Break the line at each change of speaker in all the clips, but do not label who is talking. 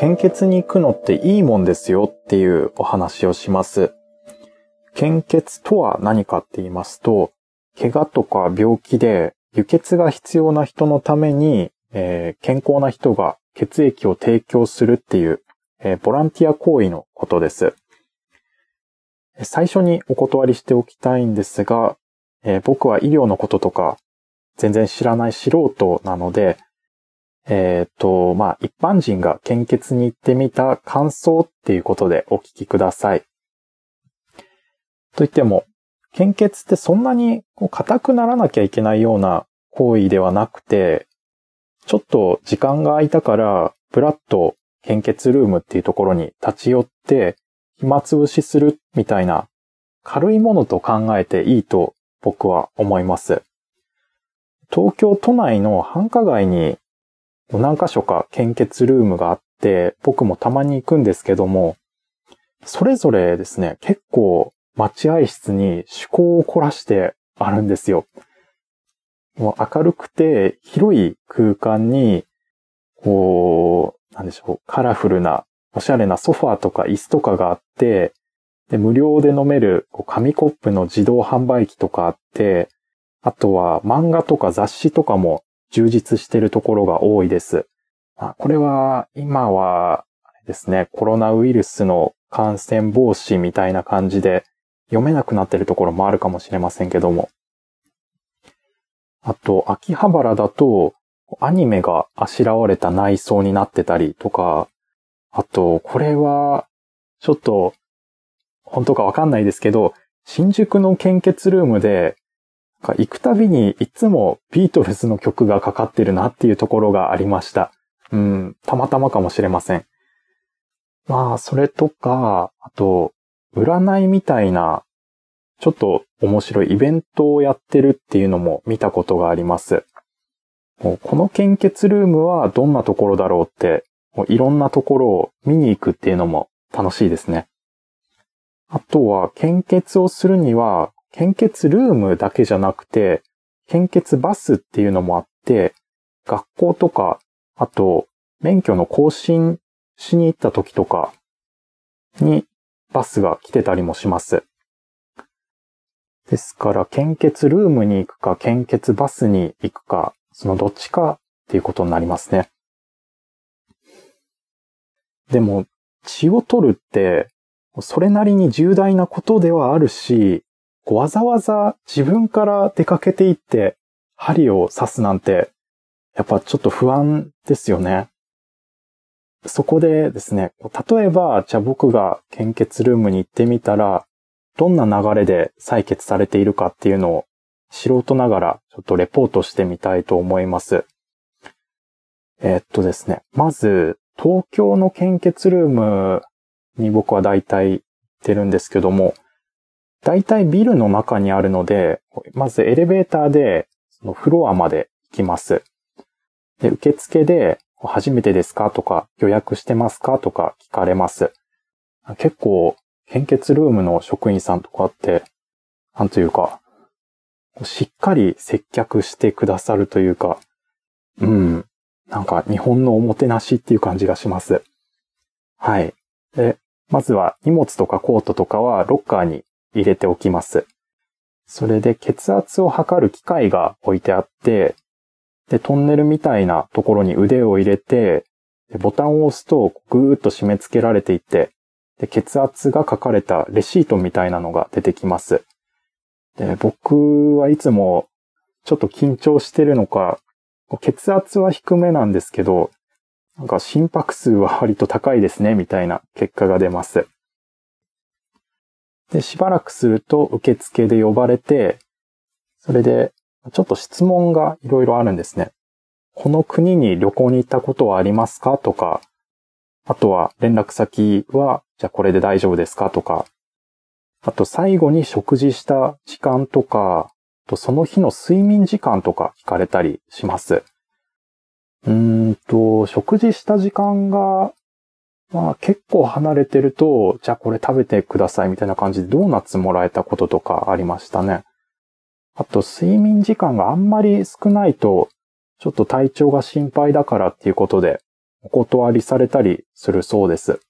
献血に行くのっていいもんですよっていうお話をします。献血とは何かって言いますと、怪我とか病気で輸血が必要な人のために、えー、健康な人が血液を提供するっていう、えー、ボランティア行為のことです。最初にお断りしておきたいんですが、えー、僕は医療のこととか全然知らない素人なので、えっ、ー、と、まあ、一般人が献血に行ってみた感想っていうことでお聞きください。といっても、献血ってそんなに硬くならなきゃいけないような行為ではなくて、ちょっと時間が空いたから、ブラッと献血ルームっていうところに立ち寄って、暇つぶしするみたいな軽いものと考えていいと僕は思います。東京都内の繁華街に何箇所か献血ルームがあって、僕もたまに行くんですけども、それぞれですね、結構待合室に趣向を凝らしてあるんですよ。もう明るくて広い空間に、こう、なんでしょう、カラフルな、おしゃれなソファーとか椅子とかがあって、で、無料で飲める紙コップの自動販売機とかあって、あとは漫画とか雑誌とかも充実しているところが多いです。あ、これは今はですね、コロナウイルスの感染防止みたいな感じで読めなくなっているところもあるかもしれませんけども。あと、秋葉原だとアニメがあしらわれた内装になってたりとか、あと、これは、ちょっと、本当かわかんないですけど、新宿の献血ルームで、行くたびにいつもビートルズの曲がかかってるなっていうところがありました。うん、たまたまかもしれません。まあ、それとか、あと、占いみたいな、ちょっと面白いイベントをやってるっていうのも見たことがあります。この献血ルームはどんなところだろうって、いろんなところを見に行くっていうのも楽しいですね。あとは、献血をするには、献血ルームだけじゃなくて、献血バスっていうのもあって、学校とか、あと、免許の更新しに行った時とかにバスが来てたりもします。ですから、献血ルームに行くか、献血バスに行くか、そのどっちかっていうことになりますね。でも、血を取るって、それなりに重大なことではあるし、わざわざ自分から出かけていって針を刺すなんて、やっぱちょっと不安ですよね。そこでですね、例えば、じゃあ僕が献血ルームに行ってみたら、どんな流れで採血されているかっていうのを素人ながらちょっとレポートしてみたいと思います。えー、っとですね、まず、東京の献血ルームに僕は大体行ってるんですけども、大体ビルの中にあるので、まずエレベーターでそのフロアまで行きます。で、受付で、初めてですか？とか、予約してますか？とか聞かれます。結構、献血ルームの職員さんとかって、なんというか、しっかり接客してくださるというか、うん、なんか日本のおもてなしっていう感じがします。はい。で、まずは荷物とかコートとかはロッカーに入れておきます。それで血圧を測る機械が置いてあって、で、トンネルみたいなところに腕を入れて、ボタンを押すとぐーっと締め付けられていって、で、血圧が書かれたレシートみたいなのが出てきます。で、僕はいつもちょっと緊張してるのか、血圧は低めなんですけど、なんか心拍数は割と高いですね、みたいな結果が出ます。で、しばらくすると受付で呼ばれて、それで、ちょっと質問がいろいろあるんですね。この国に旅行に行ったことはありますか？とか、あとは連絡先は、じゃあこれで大丈夫ですか？とか、あと最後に食事した時間とか、とその日の睡眠時間とか聞かれたりします。うーんと、食事した時間がまあ結構離れてると、じゃあこれ食べてくださいみたいな感じでドーナツもらえたこととかありましたね。あと睡眠時間があんまり少ないと、ちょっと体調が心配だからっていうことで、お断りされたりするそうです。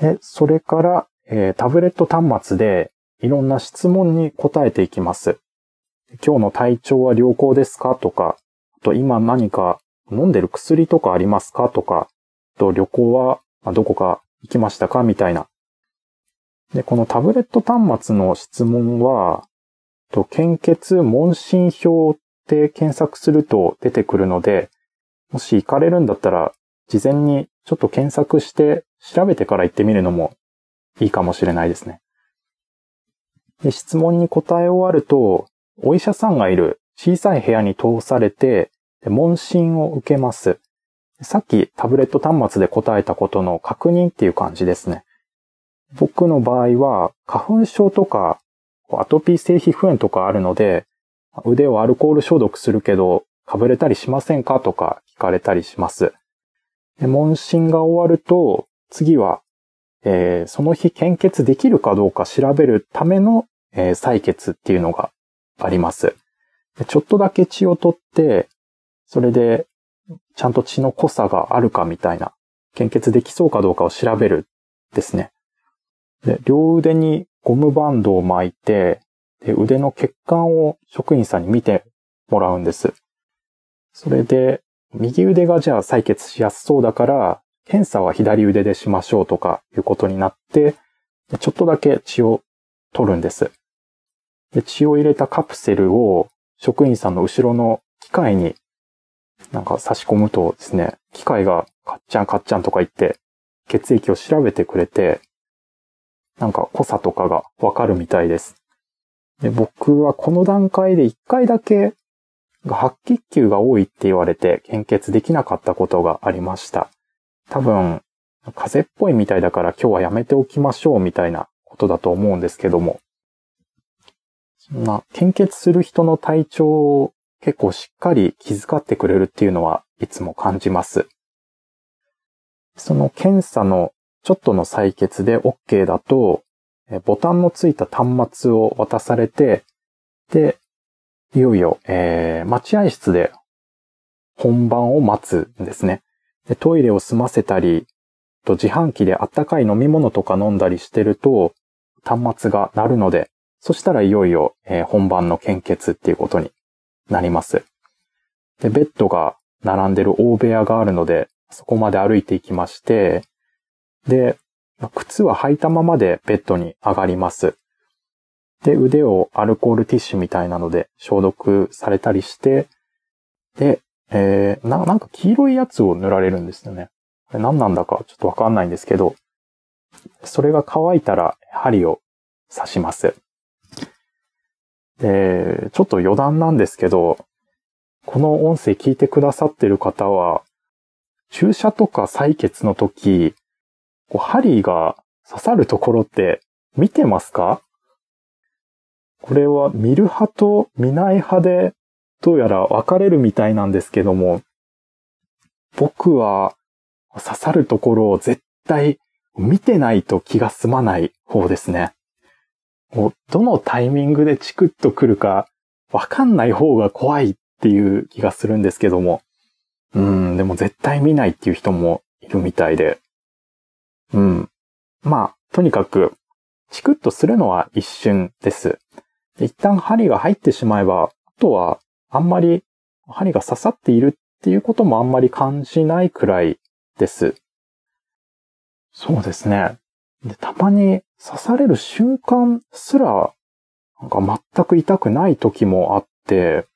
で、それから、えー、タブレット端末でいろんな質問に答えていきます。今日の体調は良好ですか？とか、あと今何か飲んでる薬とかありますか？とか、と旅行はどこか行きましたか？みたいな。で、このタブレット端末の質問は、と献血問診票って検索すると出てくるので、もし行かれるんだったら、事前にちょっと検索して調べてから行ってみるのもいいかもしれないですね。で質問に答え終わると、お医者さんがいる小さい部屋に通されて、問診を受けます。さっきタブレット端末で答えたことの確認っていう感じですね。僕の場合は花粉症とかアトピー性皮膚炎とかあるので、腕をアルコール消毒するけど、かぶれたりしませんかとか聞かれたりします。で問診が終わると、次は、えー、その日献血できるかどうか調べるための、えー、採血っていうのがあります。ちょっとだけ血を取って、それで、ちゃんと血の濃さがあるかみたいな、献血できそうかどうかを調べるですね。で、両腕にゴムバンドを巻いて、で腕の血管を職員さんに見てもらうんです。それで、右腕がじゃあ採血しやすそうだから、検査は左腕でしましょうとかいうことになって、ちょっとだけ血を取るんです。で血を入れたカプセルを職員さんの後ろの機械になんか差し込むとですね、機械がカッチャンカッチャンとか言って血液を調べてくれて、なんか濃さとかがわかるみたいです。で僕はこの段階で一回だけ白血球が多いって言われて献血できなかったことがありました。多分、風邪っぽいみたいだから今日はやめておきましょうみたいなことだと思うんですけども。そんな献血する人の体調を結構しっかり気遣ってくれるっていうのはいつも感じます。その検査のちょっとの採血で OK だと、ボタンのついた端末を渡されて、で、いよいよ、えー、待合室で本番を待つんですね。でトイレを済ませたり、と自販機であったかい飲み物とか飲んだりしてると、端末が鳴るので、そしたらいよいよ、えー、本番の献血っていうことになります。で、ベッドが並んでる大部屋があるので、そこまで歩いていきまして、で、靴は履いたままでベッドに上がります。で、腕をアルコールティッシュみたいなので消毒されたりして、で、えー、な、なんか黄色いやつを塗られるんですよね。これ何なんだかちょっとわかんないんですけど、それが乾いたら針を刺します。で、ちょっと余談なんですけど、この音声聞いてくださってる方は、注射とか採血の時、こう針が刺さるところって見てますか？これは見る派と見ない派でどうやら分かれるみたいなんですけども、僕は刺さるところを絶対見てないと気が済まない方ですね。もうどのタイミングでチクッと来るか分かんない方が怖いっていう気がするんですけども。うん、でも絶対見ないっていう人もいるみたいで。うん。まあ、とにかく、チクッとするのは一瞬です。一旦針が入ってしまえば、あとはあんまり針が刺さっているっていうこともあんまり感じないくらいです。そうですね。でたまに刺される瞬間すら、なんか全く痛くない時もあって、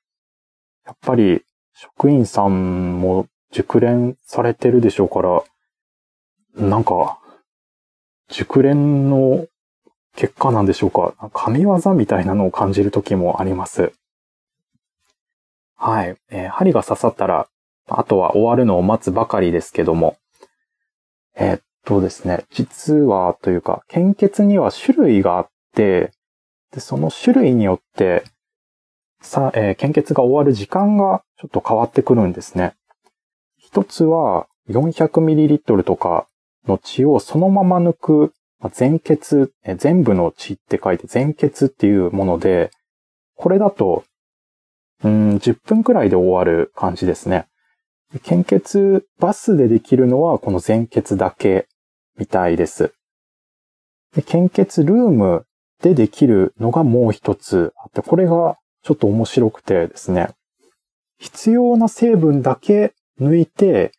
やっぱり職員さんも熟練されてるでしょうから、なんか、熟練の結果なんでしょうか。神業みたいなのを感じる時もあります。はい。えー、針が刺さったら、あとは終わるのを待つばかりですけども。えー、っとですね、実はというか、献血には種類があって、でその種類によって、さ、えー、献血が終わる時間がちょっと変わってくるんですね。一つは 400ml とかの血をそのまま抜く全血え、全部の血って書いて全血っていうもので、これだとうん、10分くらいで終わる感じですね。献血バスでできるのはこの全血だけみたいです。で献血ルームでできるのがもう一つあって、これがちょっと面白くてですね、必要な成分だけ抜いて、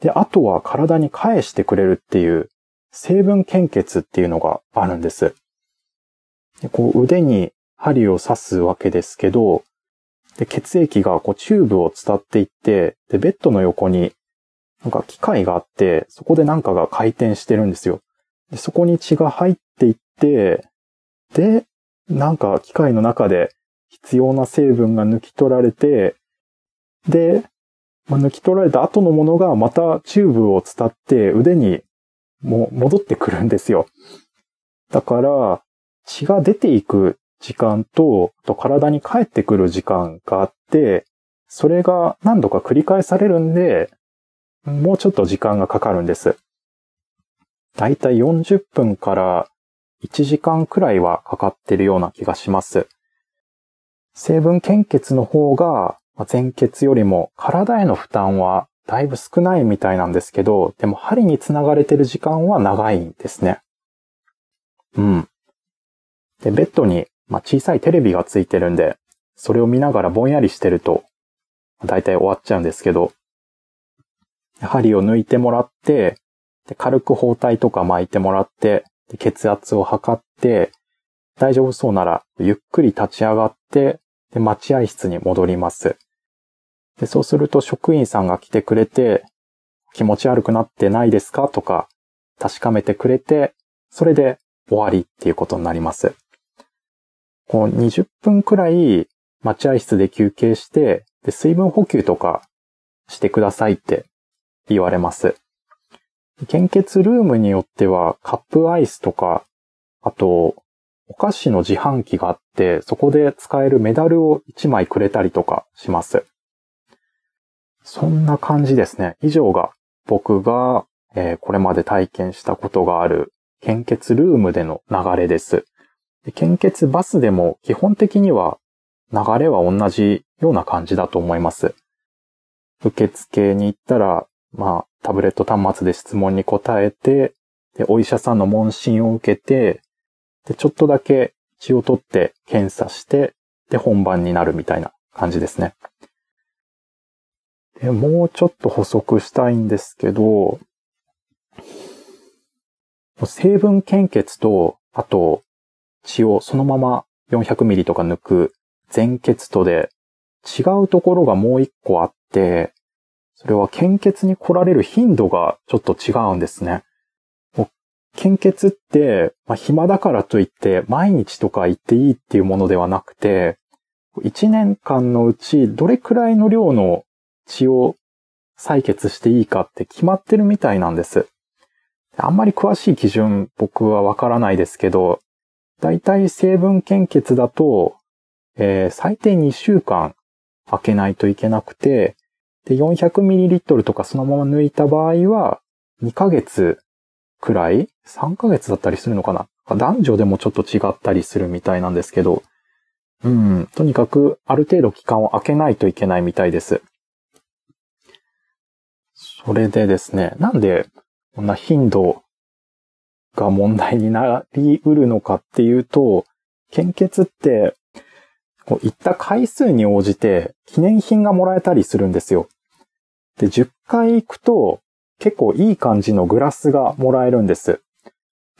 で、あとは体に返してくれるっていう成分献血っていうのがあるんです。でこう腕に針を刺すわけですけど、で血液がこうチューブを伝っていって、で、ベッドの横になんか機械があって、そこでなんかが回転してるんですよ。でそこに血が入っていって、で、なんか機械の中で必要な成分が抜き取られて、で、まあ、抜き取られた後のものがまたチューブを伝って腕にも戻ってくるんですよ。だから、血が出ていく時間と、と体に帰ってくる時間があって、それが何度か繰り返されるんで、もうちょっと時間がかかるんです。だいたい40分から1時間くらいはかかってるような気がします。成分献血の方が全血よりも体への負担はだいぶ少ないみたいなんですけど、でも針につながれてる時間は長いんですね。うん。で、ベッドに、まあ、小さいテレビがついてるんで、それを見ながらぼんやりしてると、だいたい終わっちゃうんですけど、針を抜いてもらって、で軽く包帯とか巻いてもらって、で血圧を測って、大丈夫そうなら、ゆっくり立ち上がって、で、待合室に戻ります。で、そうすると職員さんが来てくれて、気持ち悪くなってないですか？とか、確かめてくれて、それで終わりっていうことになります。こう20分くらい待合室で休憩して、で、水分補給とかしてくださいって言われます。献血ルームによってはカップアイスとか、あとお菓子の自販機があって、そこで使えるメダルを1枚くれたりとかします。そんな感じですね。以上が僕が、えー、これまで体験したことがある献血ルームでの流れです。献血バスでも基本的には流れは同じような感じだと思います。受付に行ったら、まあ、タブレット端末で質問に答えて、で、お医者さんの問診を受けて、で、ちょっとだけ血を取って検査して、で、本番になるみたいな感じですね。で、もうちょっと補足したいんですけど、成分献血と、あと、血をそのまま400ミリとか抜く全血とで違うところがもう一個あって、それは献血に来られる頻度がちょっと違うんですね。献血って、まあ、暇だからといって毎日とか行っていいっていうものではなくて、1年間のうちどれくらいの量の血を採血していいかって決まってるみたいなんです。あんまり詳しい基準僕はわからないですけど、だいたい成分献血だと、えー、最低2週間開けないといけなくて、で、400ml とかそのまま抜いた場合は、2ヶ月くらい ?3 ヶ月だったりするのかな？男女でもちょっと違ったりするみたいなんですけど、うん、とにかくある程度期間を空けないといけないみたいです。それでですね、なんでこんな頻度が問題になり得るのかっていうと、献血って、こう行った回数に応じて記念品がもらえたりするんですよ。で、10回行くと結構いい感じのグラスがもらえるんです。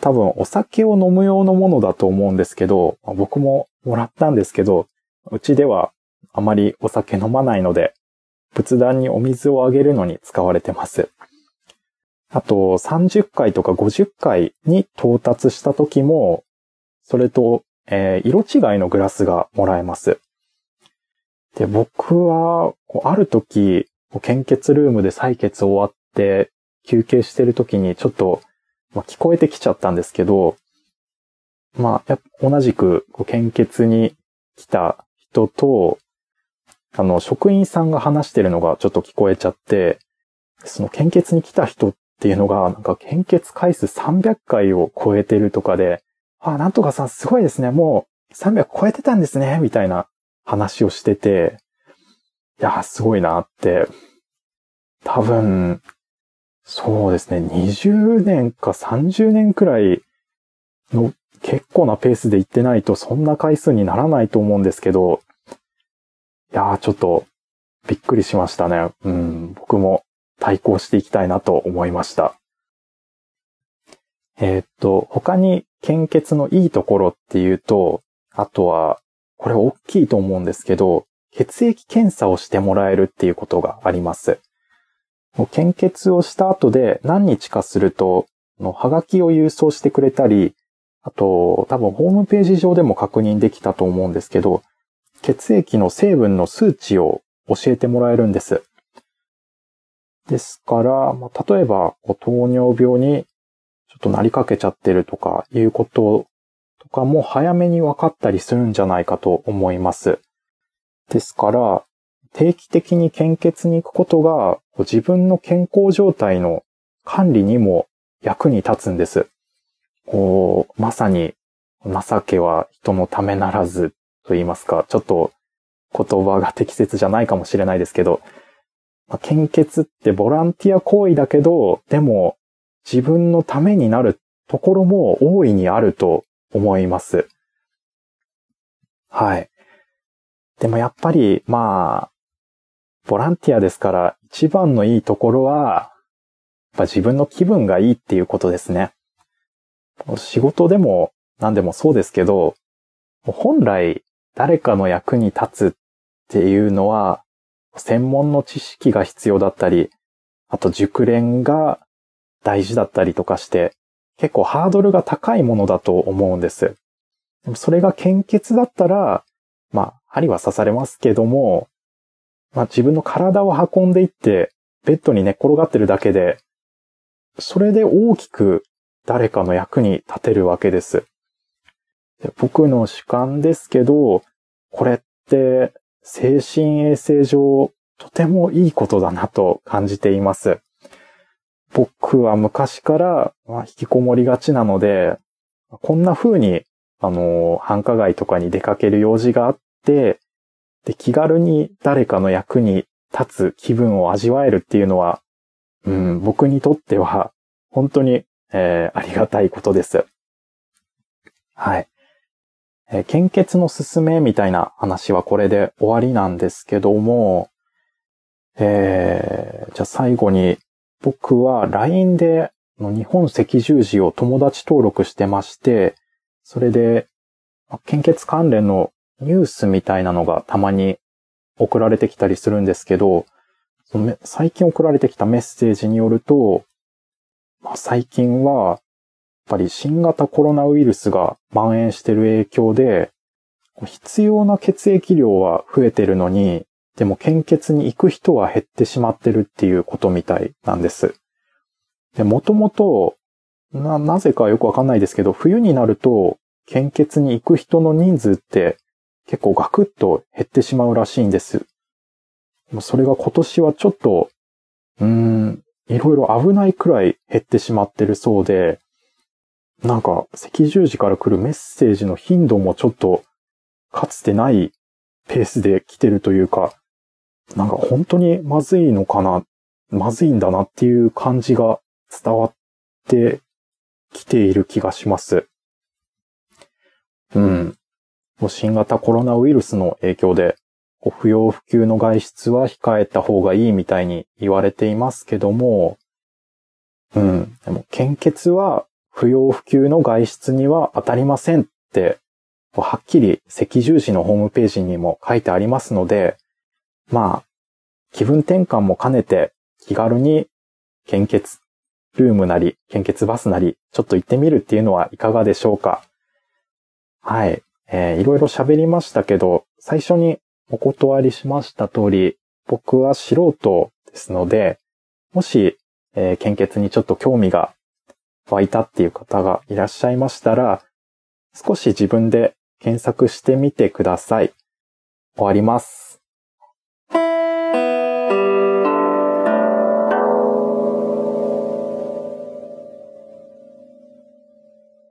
多分お酒を飲む用のものだと思うんですけど、僕ももらったんですけど、うちではあまりお酒飲まないので、仏壇にお水をあげるのに使われてます。あと、30回とか50回に到達した時も、それと、えー、色違いのグラスがもらえます。で、僕は、ある時、献血ルームで採血終わって休憩してる時にちょっと、まあ、聞こえてきちゃったんですけど、まあ、同じく献血に来た人と、あの、職員さんが話してるのがちょっと聞こえちゃって、その献血に来た人っていうのが、なんか献血回数300回を超えてるとかで、あ、なんとかさんすごいですね。もう300超えてたんですね。みたいな話をしてて、いや、すごいなって多分、そうですね、20年か30年くらいの結構なペースで行ってないとそんな回数にならないと思うんですけど、いやーちょっとびっくりしましたね。うん、僕も対抗していきたいなと思いました。えー、っと、他に献血のいいところっていうと、あとは、これ大きいと思うんですけど、血液検査をしてもらえるっていうことがあります。献血をした後で何日かすると、のハガキを郵送してくれたり、あと、多分ホームページ上でも確認できたと思うんですけど、血液の成分の数値を教えてもらえるんです。ですから、まあ、例えば、糖尿病にちょっとなりかけちゃってるとかいうこととかも早めに分かったりするんじゃないかと思います。ですから、定期的に献血に行くことが自分の健康状態の管理にも役に立つんです。こう、まさに情けは人のためならずと言いますか、ちょっと言葉が適切じゃないかもしれないですけど、まあ、献血ってボランティア行為だけど、でも自分のためになるところも大いにあると思います。はい。でもやっぱり、まあ、ボランティアですから一番のいいところは、やっぱ自分の気分がいいっていうことですね。仕事でも何でもそうですけど、本来誰かの役に立つっていうのは、専門の知識が必要だったり、あと熟練が大事だったりとかして、結構ハードルが高いものだと思うんです。それが献血だったら、まあ、針は刺されますけども、まあ自分の体を運んでいって、ベッドに寝っ転がってるだけで、それで大きく誰かの役に立てるわけです。で僕の主観ですけど、これって精神衛生上とてもいいことだなと感じています。僕は昔から、まあ、引きこもりがちなので、こんな風に、あの、繁華街とかに出かける用事があって、で、気軽に誰かの役に立つ気分を味わえるっていうのは、うん、僕にとっては、本当に、えー、ありがたいことです。はい。えー、献血の勧めみたいな話はこれで終わりなんですけども、えー、じゃあ最後に僕は LINE で日本赤十字を友達登録してまして、それで献血関連のニュースみたいなのがたまに送られてきたりするんですけど、その最近送られてきたメッセージによると、まあ、最近は、やっぱり新型コロナウイルスが蔓延してる影響で、必要な血液量は増えてるのに、でも献血に行く人は減ってしまってるっていうことみたいなんです。で、もともと、な、なぜかよくわかんないですけど、冬になると、献血に行く人の人数って結構ガクッと減ってしまうらしいんです。それが今年はちょっと、うーん、いろいろ危ないくらい減ってしまってるそうで、なんか赤十字から来るメッセージの頻度もちょっとかつてないペースで来てるというか、なんか本当にまずいのかな、まずいんだなっていう感じが伝わってきている気がします。うん。新型コロナウイルスの影響で、不要不急の外出は控えた方がいいみたいに言われていますけども、うん。でも、献血は不要不急の外出には当たりませんって、はっきり赤十字のホームページにも書いてありますので、まあ、気分転換も兼ねて気軽に献血ルームなり、献血バスなり、ちょっと行ってみるっていうのはいかがでしょうかはい。えー、いろいろ喋りましたけど、最初にお断りしました通り、僕は素人ですので、もし、えー、献血にちょっと興味が湧いたっていう方がいらっしゃいましたら、少し自分で検索してみてください。終わります。